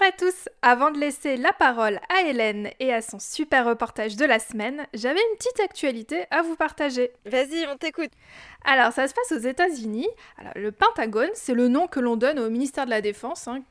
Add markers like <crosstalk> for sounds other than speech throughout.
Bonjour à tous Avant de laisser la parole à Hélène et à son super reportage de la semaine, j'avais une petite actualité à vous partager. Vas-y, on t'écoute. Alors, ça se passe aux États-Unis. Le Pentagone, c'est le nom que l'on donne au ministère de la Défense, hein,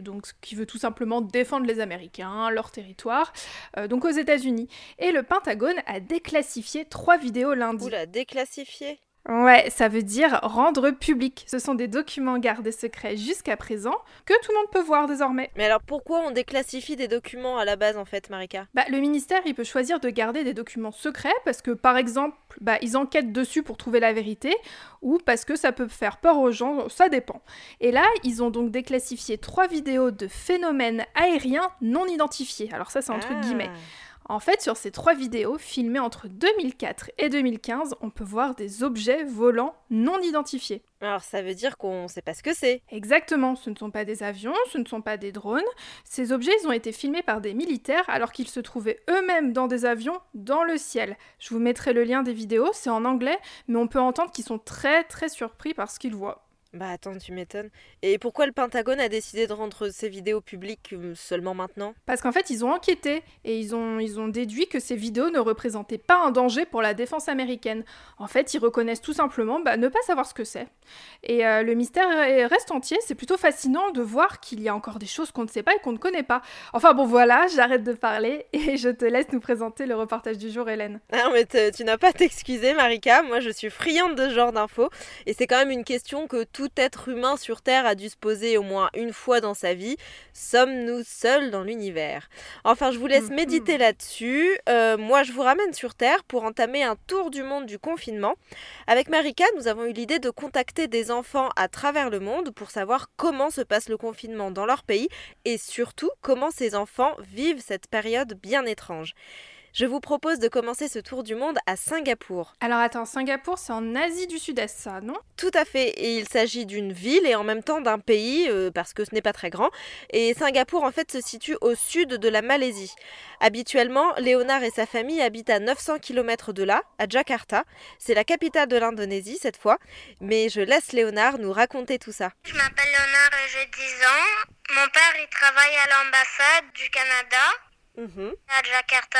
donc qui veut tout simplement défendre les Américains, leur territoire, euh, donc aux États-Unis. Et le Pentagone a déclassifié trois vidéos lundi. Oula, déclassifié? Ouais, ça veut dire rendre public. Ce sont des documents gardés secrets jusqu'à présent que tout le monde peut voir désormais. Mais alors pourquoi on déclassifie des documents à la base en fait, Marika? Bah le ministère, il peut choisir de garder des documents secrets parce que par exemple, bah ils enquêtent dessus pour trouver la vérité ou parce que ça peut faire peur aux gens, ça dépend. Et là, ils ont donc déclassifié trois vidéos de phénomènes aériens non identifiés. Alors ça c'est entre Ah. guillemets. En fait, sur ces trois vidéos filmées entre 2004 et 2015, on peut voir des objets volants non identifiés. Alors ça veut dire qu'on sait pas ce que c'est. Exactement, ce ne sont pas des avions, ce ne sont pas des drones. Ces objets, ils ont été filmés par des militaires alors qu'ils se trouvaient eux-mêmes dans des avions dans le ciel. Je vous mettrai le lien des vidéos, c'est en anglais, mais on peut entendre qu'ils sont très très surpris par ce qu'ils voient. Bah attends, tu m'étonnes. Et pourquoi le Pentagone a décidé de rendre ces vidéos publiques euh, seulement maintenant? Parce qu'en fait, ils ont enquêté et ils ont, ils ont déduit que ces vidéos ne représentaient pas un danger pour la défense américaine. En fait, ils reconnaissent tout simplement bah, ne pas savoir ce que c'est. Et euh, le mystère est- reste entier, c'est plutôt fascinant de voir qu'il y a encore des choses qu'on ne sait pas et qu'on ne connaît pas. Enfin bon voilà, <laughs> j'arrête de parler et je te laisse nous présenter le reportage du jour, Hélène. Ah mais tu n'as pas à t'excuser Marika, moi je suis friande de ce genre d'infos et c'est quand même une question que tout être humain sur Terre a dû se poser au moins une fois dans sa vie. Sommes-nous seuls dans l'univers? Enfin je vous laisse Mhm. méditer là-dessus. Euh, moi je vous ramène sur Terre pour entamer un tour du monde du confinement. Avec Marika nous avons eu l'idée de contacter des enfants à travers le monde pour savoir comment se passe le confinement dans leur pays et surtout comment ces enfants vivent cette période bien étrange. Je vous propose de commencer ce tour du monde à Singapour. Alors attends, Singapour c'est en Asie du Sud-Est ça, non? Tout à fait, et il s'agit d'une ville et en même temps d'un pays, euh, parce que ce n'est pas très grand. Et Singapour en fait se situe au sud de la Malaisie. Habituellement, Léonard et sa famille habitent à 900 km de là, à Jakarta. C'est la capitale de l'Indonésie cette fois. Mais je laisse Léonard nous raconter tout ça. Je m'appelle Léonard et j'ai 10 ans. Mon père, il travaille à l'ambassade du Canada Mhm. à Jakarta.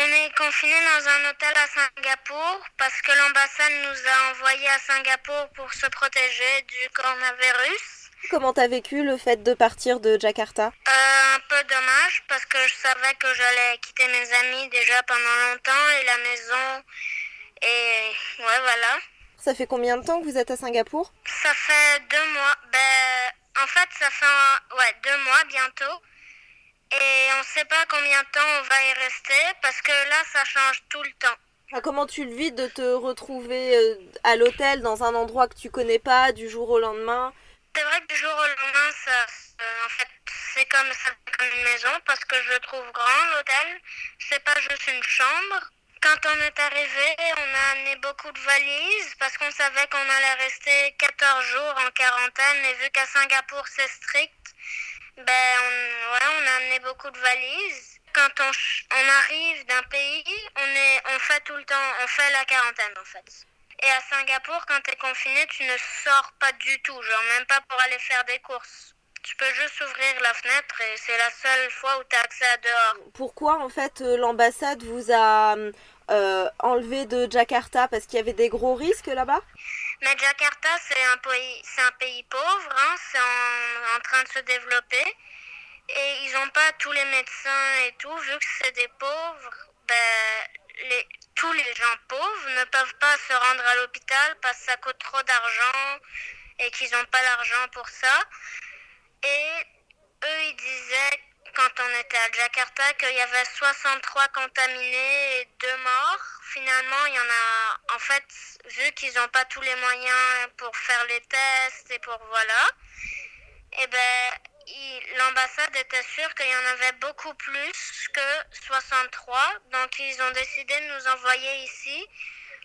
On est confiné dans un hôtel à Singapour parce que l'ambassade nous a envoyés à Singapour pour se protéger du coronavirus. Comment t'as vécu le fait de partir de Jakarta? Euh, un peu dommage parce que je savais que j'allais quitter mes amis déjà pendant longtemps et la maison. Et ouais, voilà. Ça fait combien de temps que vous êtes à Singapour? Ça fait deux mois. Ben, en fait, ça fait un- ouais, deux mois bientôt. Et on sait pas combien de temps on va y rester parce que là, ça change tout le temps. Ah, Comment tu le vis de te retrouver euh, à l'hôtel dans un endroit que tu connais pas du jour au lendemain? C'est vrai que du jour au lendemain, ça, euh, en fait, c'est comme comme une maison parce que je le trouve grand l'hôtel. C'est pas juste une chambre. Quand on est arrivé, on a amené beaucoup de valises parce qu'on savait qu'on allait rester 14 jours en quarantaine et vu qu'à Singapour c'est strict, ben on, on a amené beaucoup de valises. Quand on, on arrive d'un pays, on, est, on fait tout le temps, on fait la quarantaine en fait. Et à Singapour, quand t'es confiné, tu ne sors pas du tout, genre même pas pour aller faire des courses. Tu peux juste ouvrir la fenêtre et c'est la seule fois où tu as accès à dehors. Pourquoi en fait euh, l'ambassade vous a euh, enlevé de Jakarta parce qu'il y avait des gros risques là-bas? Mais Jakarta, c'est un pays, c'est un pays pauvre, hein, c'est en, train de se développer. Et ils n'ont pas tous les médecins et tout, vu que c'est des pauvres, ben, les, tous les gens pauvres ne peuvent pas se rendre à l'hôpital parce que ça coûte trop d'argent et qu'ils n'ont pas l'argent pour ça. Et eux, ils disaient, quand on était à Jakarta, qu'il y avait 63 contaminés et deux morts. Finalement, il y en a, en fait, vu qu'ils n'ont pas tous les moyens pour faire les tests et pour voilà, et eh ben l'ambassade était sûre qu'il y en avait beaucoup plus que 63. Donc ils ont décidé de nous envoyer ici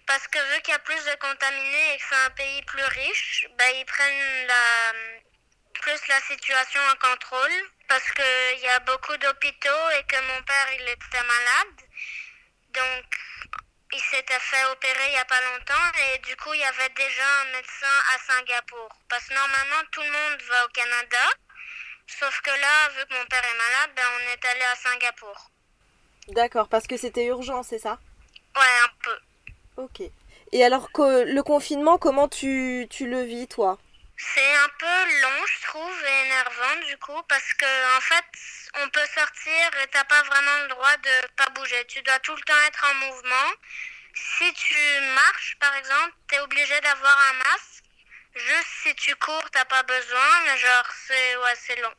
parce que vu qu'il y a plus de contaminés et que c'est un pays plus riche, ben, ils prennent plus la situation en contrôle parce qu'il y a beaucoup d'hôpitaux et que mon père il était malade. Donc il s'était fait opérer il n'y a pas longtemps et du coup il y avait déjà un médecin à Singapour. Parce que normalement tout le monde va au Canada, sauf que là, vu que mon père est malade, ben, on est allé à Singapour. D'accord, parce que c'était urgent, c'est ça? Ouais, un peu. Ok. Et alors le confinement, comment tu, tu le vis toi? C'est un peu long, je trouve, et énervant du coup, parce que en fait, on peut sortir et t'as pas vraiment le droit de pas bouger. Tu dois tout le temps être en mouvement. Si tu marches, par exemple, t'es obligé d'avoir un masque. Juste si tu cours, t'as pas besoin, mais genre c'est ouais, long.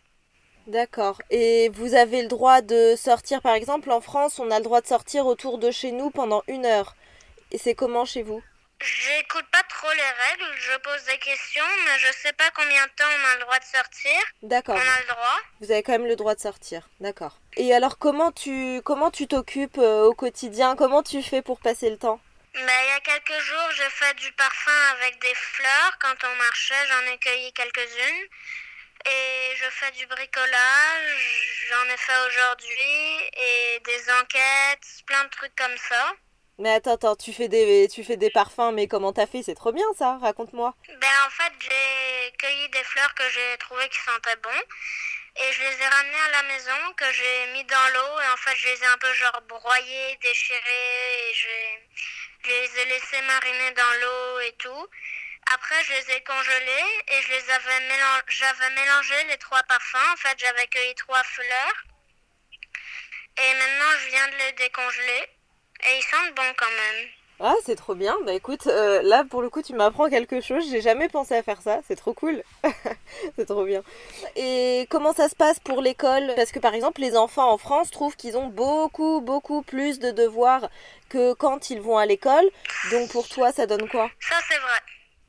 D'accord. Et vous avez le droit de sortir, par exemple, en France, on a le droit de sortir autour de chez nous pendant une heure. Et c'est comment chez vous? J'écoute pas trop les règles, je pose des questions, mais je sais pas combien de temps on a le droit de sortir. D'accord. On a le droit. Vous avez quand même le droit de sortir, d'accord. Et alors comment tu comment tu t'occupes euh, au quotidien? Comment tu fais pour passer le temps? Ben, il y a quelques jours, j'ai fait du parfum avec des fleurs. Quand on marchait, j'en ai cueilli quelques-unes. Et je fais du bricolage, j'en ai fait aujourd'hui, et des enquêtes, plein de trucs comme ça. Mais attends, attends, tu fais des, tu fais des parfums, mais comment t'as fait? C'est trop bien ça, raconte-moi. Ben en fait, j'ai cueilli des fleurs que j'ai trouvées qui sentaient bon. Et je les ai ramenées à la maison, que j'ai mis dans l'eau. Et en fait, je les ai un peu genre broyées, déchirées. Et je, les ai laissées mariner dans l'eau et tout. Après, je les ai congelées et je les avais j'avais mélangé les trois parfums. En fait, j'avais cueilli trois fleurs. Et maintenant, je viens de les décongeler. Et ils sentent bon quand même. Ah, c'est trop bien. Bah écoute, euh, là pour le coup, tu m'apprends quelque chose. J'ai jamais pensé à faire ça. C'est trop cool. <laughs> c'est trop bien. Et comment ça se passe pour l'école? Parce que par exemple, les enfants en France trouvent qu'ils ont beaucoup, beaucoup plus de devoirs que quand ils vont à l'école. Donc pour toi, ça donne quoi? Ça, c'est vrai.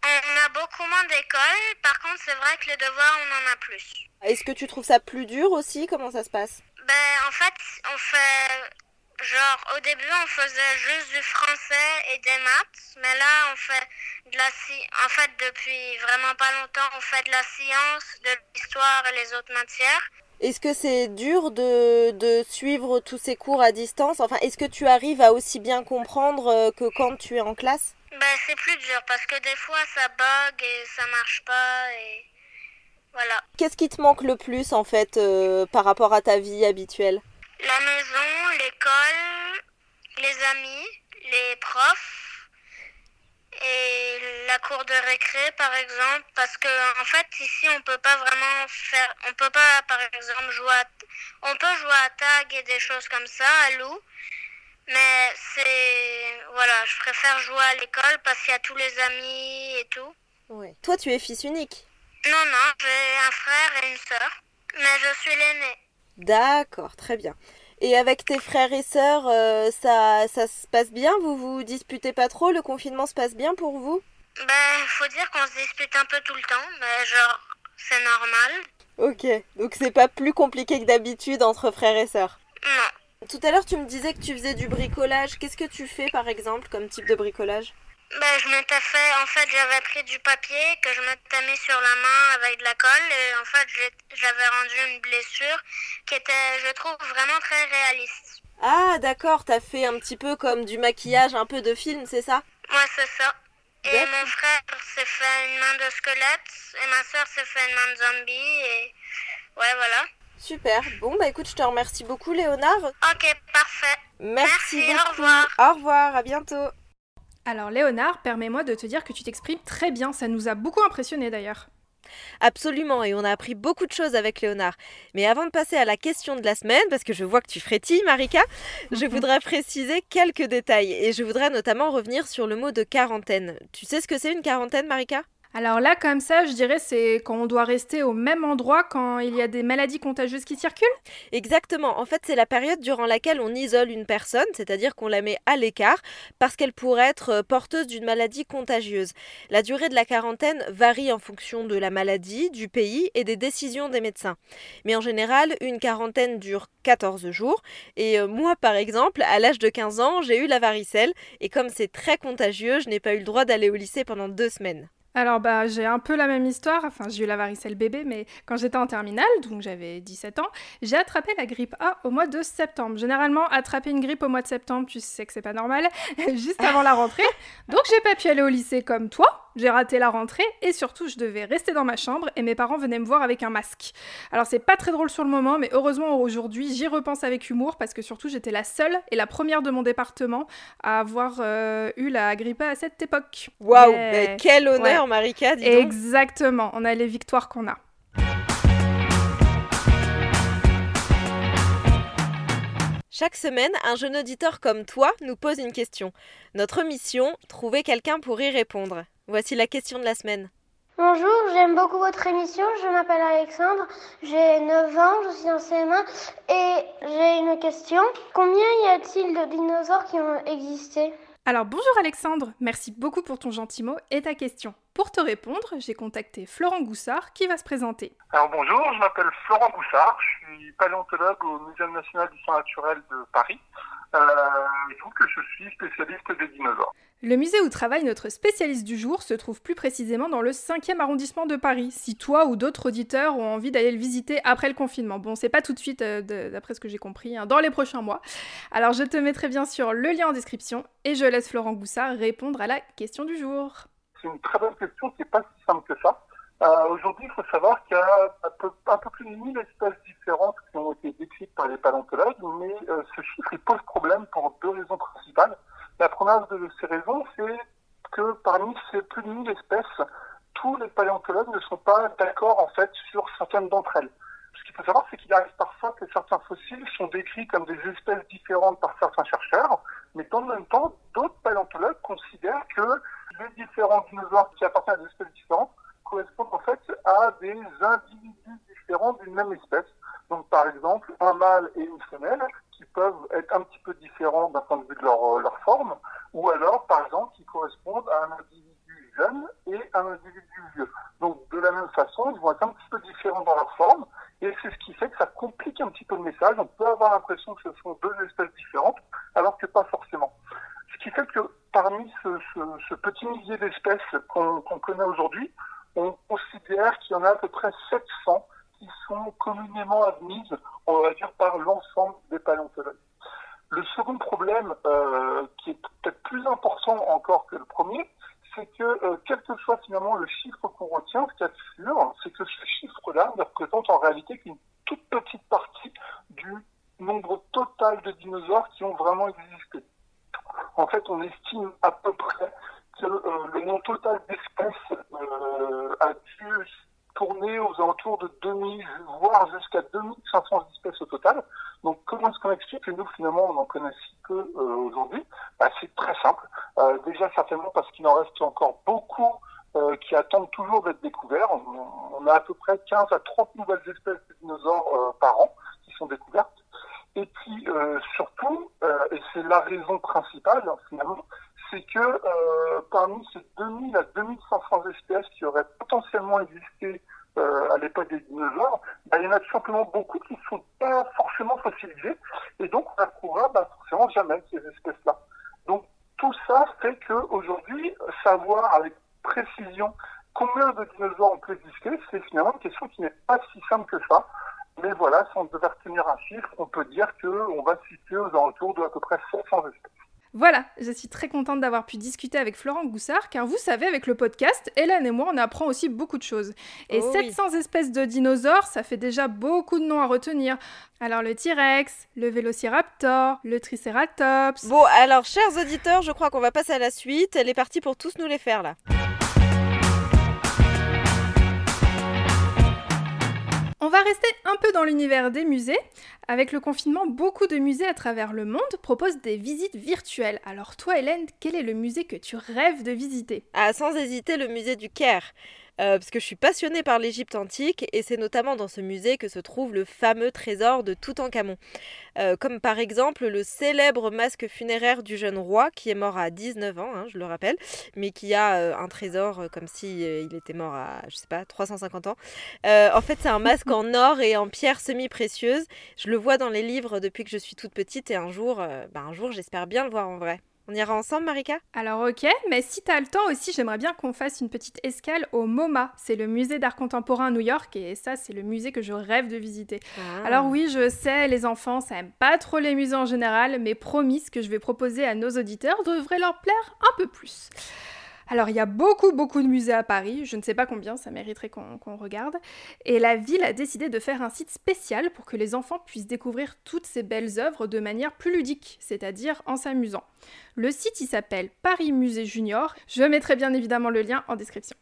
On a beaucoup moins d'écoles. Par contre, c'est vrai que les devoirs, on en a plus. Est-ce que tu trouves ça plus dur aussi? Comment ça se passe? Ben, en fait, on fait Genre, au début, on faisait juste du français et des maths, mais là, on fait de la science. En fait, depuis vraiment pas longtemps, on fait de la science, de l'histoire et les autres matières. Est-ce que c'est dur de, de, suivre tous ces cours à distance? Enfin, est-ce que tu arrives à aussi bien comprendre euh, que quand tu es en classe? Ben, c'est plus dur parce que des fois, ça bug et ça marche pas et voilà. Qu'est-ce qui te manque le plus en fait euh, par rapport à ta vie habituelle? La maison, l'école, les amis, les profs et la cour de récré par exemple parce que en fait ici on peut pas vraiment faire on peut pas par exemple jouer à, on peut jouer à tag et des choses comme ça à loup mais c'est voilà je préfère jouer à l'école parce qu'il y a tous les amis et tout. Ouais. toi tu es fils unique. Non non j'ai un frère et une sœur mais je suis l'aîné D'accord, très bien. Et avec tes frères et sœurs, euh, ça, ça se passe bien? Vous vous disputez pas trop? Le confinement se passe bien pour vous? Ben, faut dire qu'on se dispute un peu tout le temps, mais genre, c'est normal. Ok, donc c'est pas plus compliqué que d'habitude entre frères et sœurs? Non. Tout à l'heure, tu me disais que tu faisais du bricolage. Qu'est-ce que tu fais par exemple comme type de bricolage? Ben, je m'étais fait, en fait, j'avais pris du papier que je m'étais mis sur la main avec de la colle et en fait, j'avais rendu une blessure qui était, je trouve, vraiment très réaliste. Ah, d'accord, t'as fait un petit peu comme du maquillage, un peu de film, c'est ça? Ouais, c'est ça. Et mon frère s'est fait une main de squelette et ma soeur s'est fait une main de zombie et ouais, voilà. Super. Bon, bah écoute, je te remercie beaucoup, Léonard. Ok, parfait. Merci, Merci beaucoup. Au revoir. Au revoir, à bientôt. Alors Léonard, permets-moi de te dire que tu t'exprimes très bien, ça nous a beaucoup impressionné d'ailleurs. Absolument, et on a appris beaucoup de choses avec Léonard. Mais avant de passer à la question de la semaine, parce que je vois que tu frétilles, Marika, <laughs> je voudrais préciser quelques détails. Et je voudrais notamment revenir sur le mot de quarantaine. Tu sais ce que c'est une quarantaine, Marika? Alors là, comme ça, je dirais, c'est quand on doit rester au même endroit quand il y a des maladies contagieuses qui circulent Exactement. En fait, c'est la période durant laquelle on isole une personne, c'est-à-dire qu'on la met à l'écart, parce qu'elle pourrait être euh, porteuse d'une maladie contagieuse. La durée de la quarantaine varie en fonction de la maladie, du pays et des décisions des médecins. Mais en général, une quarantaine dure 14 jours. Et euh, moi, par exemple, à l'âge de 15 ans, j'ai eu la varicelle. Et comme c'est très contagieux, je n'ai pas eu le droit d'aller au lycée pendant deux semaines. Alors bah j'ai un peu la même histoire, enfin j'ai eu la varicelle bébé, mais quand j'étais en terminale, donc j'avais 17 ans, j'ai attrapé la grippe A au mois de septembre. Généralement, attraper une grippe au mois de septembre, tu sais que c'est pas normal, <laughs> juste avant la rentrée. Donc j'ai pas pu aller au lycée comme toi, j'ai raté la rentrée et surtout je devais rester dans ma chambre et mes parents venaient me voir avec un masque. Alors c'est pas très drôle sur le moment, mais heureusement aujourd'hui j'y repense avec humour parce que surtout j'étais la seule et la première de mon département à avoir euh, eu la grippe à cette époque. Waouh, mais quel honneur Marika, dis Exactement, on a les victoires qu'on a. Chaque semaine, un jeune auditeur comme toi nous pose une question. Notre mission, trouver quelqu'un pour y répondre. Voici la question de la semaine. Bonjour, j'aime beaucoup votre émission. Je m'appelle Alexandre, j'ai 9 ans, je suis en CM1 et j'ai une question. Combien y a-t-il de dinosaures qui ont existé? Alors bonjour Alexandre, merci beaucoup pour ton gentil mot et ta question. Pour te répondre, j'ai contacté Florent Goussard qui va se présenter. Alors bonjour, je m'appelle Florent Goussard, je suis paléontologue au Muséum national d'histoire naturelle de Paris. Euh, il trouve que je suis spécialiste des dinosaures. Le musée où travaille notre spécialiste du jour se trouve plus précisément dans le 5e arrondissement de Paris, si toi ou d'autres auditeurs ont envie d'aller le visiter après le confinement. Bon, c'est pas tout de suite, euh, d'après ce que j'ai compris, hein, dans les prochains mois. Alors je te mettrai bien sûr le lien en description et je laisse Florent Goussard répondre à la question du jour. C'est une très bonne question qui n'est pas si simple que ça. Euh, aujourd'hui, il faut savoir qu'il y a un peu, plus de 1000 espèces différentes qui ont été décrites par les paléontologues, mais euh, ce chiffre pose problème pour deux raisons principales. La première de ces raisons, c'est que parmi ces plus de 1000 espèces, tous les paléontologues ne sont pas d'accord en fait sur certaines d'entre elles. Ce qu'il faut savoir, c'est qu'il arrive parfois que certains fossiles sont décrits comme des espèces différentes par certains chercheurs, mais le même temps, d'autres paléontologues considèrent que les différents dinosaures qui appartiennent à des espèces différentes correspondent en fait à des individus différents d'une même espèce. Donc par exemple, un mâle et une femelle qui peuvent être un petit peu différents d'un point de vue de leur, euh, leur, forme, ou alors, par exemple, qui correspondent à un individu jeune et un individu vieux. Donc, de la même façon, ils vont être un petit peu différents dans leur forme, et c'est ce qui fait que ça complique un petit peu le message. On peut avoir que ce sont deux espèces différentes, alors que pas forcément. Ce qui fait que parmi ce, petit millier d'espèces qu'on connaît aujourd'hui, on considère qu'il y en a à peu près 700 qui sont communément admises, on va dire, par l'ensemble des paléontologues. Le second problème, euh, qui est peut-être plus important encore que le premier, c'est que euh, quel que soit finalement le chiffre qu'on retient, ce qu'il y a sûr, c'est que ce chiffre-là ne représente en réalité qu'une toute petite partie du nombre total de dinosaures qui ont vraiment existé. En fait, on estime à peu près que nombre total d'espèces euh, a dû tourner aux alentours de 2000, voire jusqu'à 2500 espèces au total. Donc comment est-ce qu'on explique que nous finalement on en connaît si peu aujourd'hui? Bah, C'est très simple. Euh, déjà certainement parce qu'il en reste encore beaucoup euh, qui attendent toujours d'être découverts. On, on, a à peu près 15 à 30 nouvelles espèces de dinosaures par an qui sont découvertes. Et puis surtout, et c'est la raison principale finalement, c'est que parmi ces 2000 à 2500 espèces qui auraient potentiellement existé euh, à l'époque des dinosaures, bah, il y en a tout simplement beaucoup qui ne sont pas forcément fossilisées, et donc on ne bah, forcément jamais ces espèces-là. Donc tout ça fait qu'aujourd'hui, savoir avec précision combien de dinosaures on peut exister, c'est finalement une question qui n'est pas si simple que ça. Mais voilà, si on devait retenir un chiffre, on peut dire qu'on va se situer aux alentours de à peu près 700 espèces. Voilà, je suis très contente d'avoir pu discuter avec Florent Goussard, car vous savez, avec le podcast, Hélène et moi, on apprend aussi beaucoup de choses. Et oh 700 espèces de dinosaures, ça fait déjà beaucoup de noms à retenir. Alors le T-Rex, le Vélociraptor, le Triceratops... Bon, alors, chers auditeurs, je crois qu'on va passer à la suite. Elle est partie pour tous nous les faire, là. On va rester un peu dans l'univers des musées. Avec le confinement, beaucoup de musées à travers le monde proposent des visites virtuelles. Alors toi Hélène, quel est le musée que tu rêves de visiter? Ah, sans hésiter, le musée du Caire. Euh, parce que je suis passionnée par l'Égypte antique et c'est notamment dans ce musée que se trouve le fameux trésor de Toutankhamon. Euh, comme par exemple le célèbre masque funéraire du jeune roi qui est mort à 19 ans, hein, je le rappelle, mais qui a euh, un trésor comme si il était mort à, je sais pas, 350 ans. en fait, c'est un masque en or et en pierre semi-précieuse. Je le vois dans les livres depuis que je suis toute petite et un jour, ben, un jour j'espère bien le voir en vrai. On ira ensemble, Marika? Alors ok, mais si t'as le temps aussi, j'aimerais bien qu'on fasse une petite escale au MoMA. C'est le musée d'art contemporain à New York et ça, c'est le musée que je rêve de visiter. Ah. Alors oui, je sais, les enfants, ça aime pas trop les musées en général, mais promis, ce que je vais proposer à nos auditeurs devrait leur plaire un peu plus. Alors il y a beaucoup beaucoup de musées à Paris, je ne sais pas combien, ça mériterait qu'on regarde, et la ville a décidé de faire un site spécial pour que les enfants puissent découvrir toutes ces belles œuvres de manière plus ludique, c'est-à-dire en s'amusant. Le site il s'appelle Paris Musée Junior, je mettrai bien évidemment le lien en description.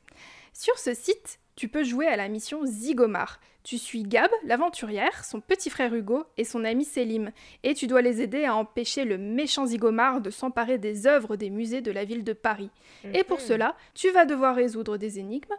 Sur ce site, tu peux jouer à la mission Zigomar. Tu suis Gab, l'aventurière, son petit frère Hugo et son ami Selim, et tu dois les aider à empêcher le méchant Zigomar de s'emparer des œuvres des musées de la ville de Paris. Et pour Mhm. cela, tu vas devoir résoudre des énigmes.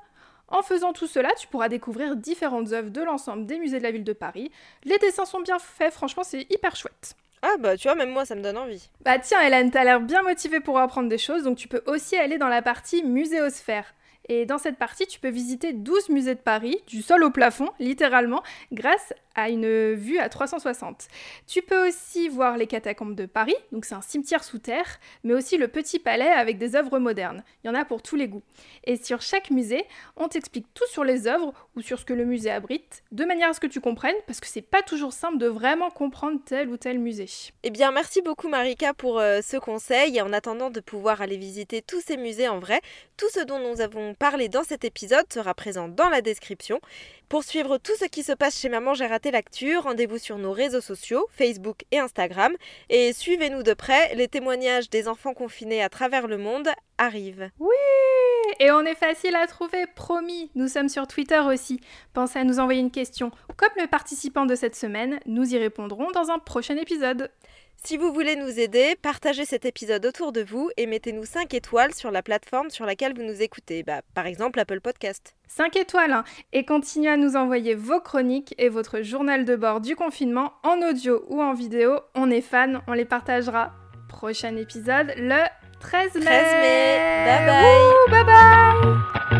En faisant tout cela, tu pourras découvrir différentes œuvres de l'ensemble des musées de la ville de Paris. Les dessins sont bien faits, franchement, c'est hyper chouette. Ah bah tu vois, même moi ça me donne envie. Bah tiens, Hélène, t'as l'air bien motivée pour apprendre des choses, donc tu peux aussi aller dans la partie muséosphère. Et dans cette partie, tu peux visiter 12 musées de Paris, du sol au plafond, littéralement, grâce à une vue à 360. Tu peux aussi voir les catacombes de Paris, donc c'est un cimetière sous terre, mais aussi le petit palais avec des œuvres modernes. Il y en a pour tous les goûts. Et sur chaque musée, on t'explique tout sur les œuvres ou sur ce que le musée abrite, de manière à ce que tu comprennes, parce que c'est pas toujours simple de vraiment comprendre tel ou tel musée. Eh bien, merci beaucoup Marika pour euh, ce conseil et en attendant de pouvoir aller visiter tous ces musées en vrai, tout ce dont nous avons parlé dans cet épisode sera présent dans la description. Pour suivre tout ce qui se passe chez Maman J'ai raté l'actu, rendez-vous sur nos réseaux sociaux, Facebook et Instagram, et suivez-nous de près, les témoignages des enfants confinés à travers le monde arrivent. Et on est facile à trouver, promis. Nous sommes sur Twitter aussi. Pensez à nous envoyer une question. Comme le participant de cette semaine, nous y répondrons dans un prochain épisode. Si vous voulez nous aider, partagez cet épisode autour de vous et mettez-nous 5 étoiles sur la plateforme sur laquelle vous nous écoutez, bah, par exemple Apple Podcast. 5 étoiles, hein. Et continuez à nous envoyer vos chroniques et votre journal de bord du confinement en audio ou en vidéo. On est fans, on les partagera. Prochain épisode le 13 mai. 13 mai. Bye bye. Wouh, bye bye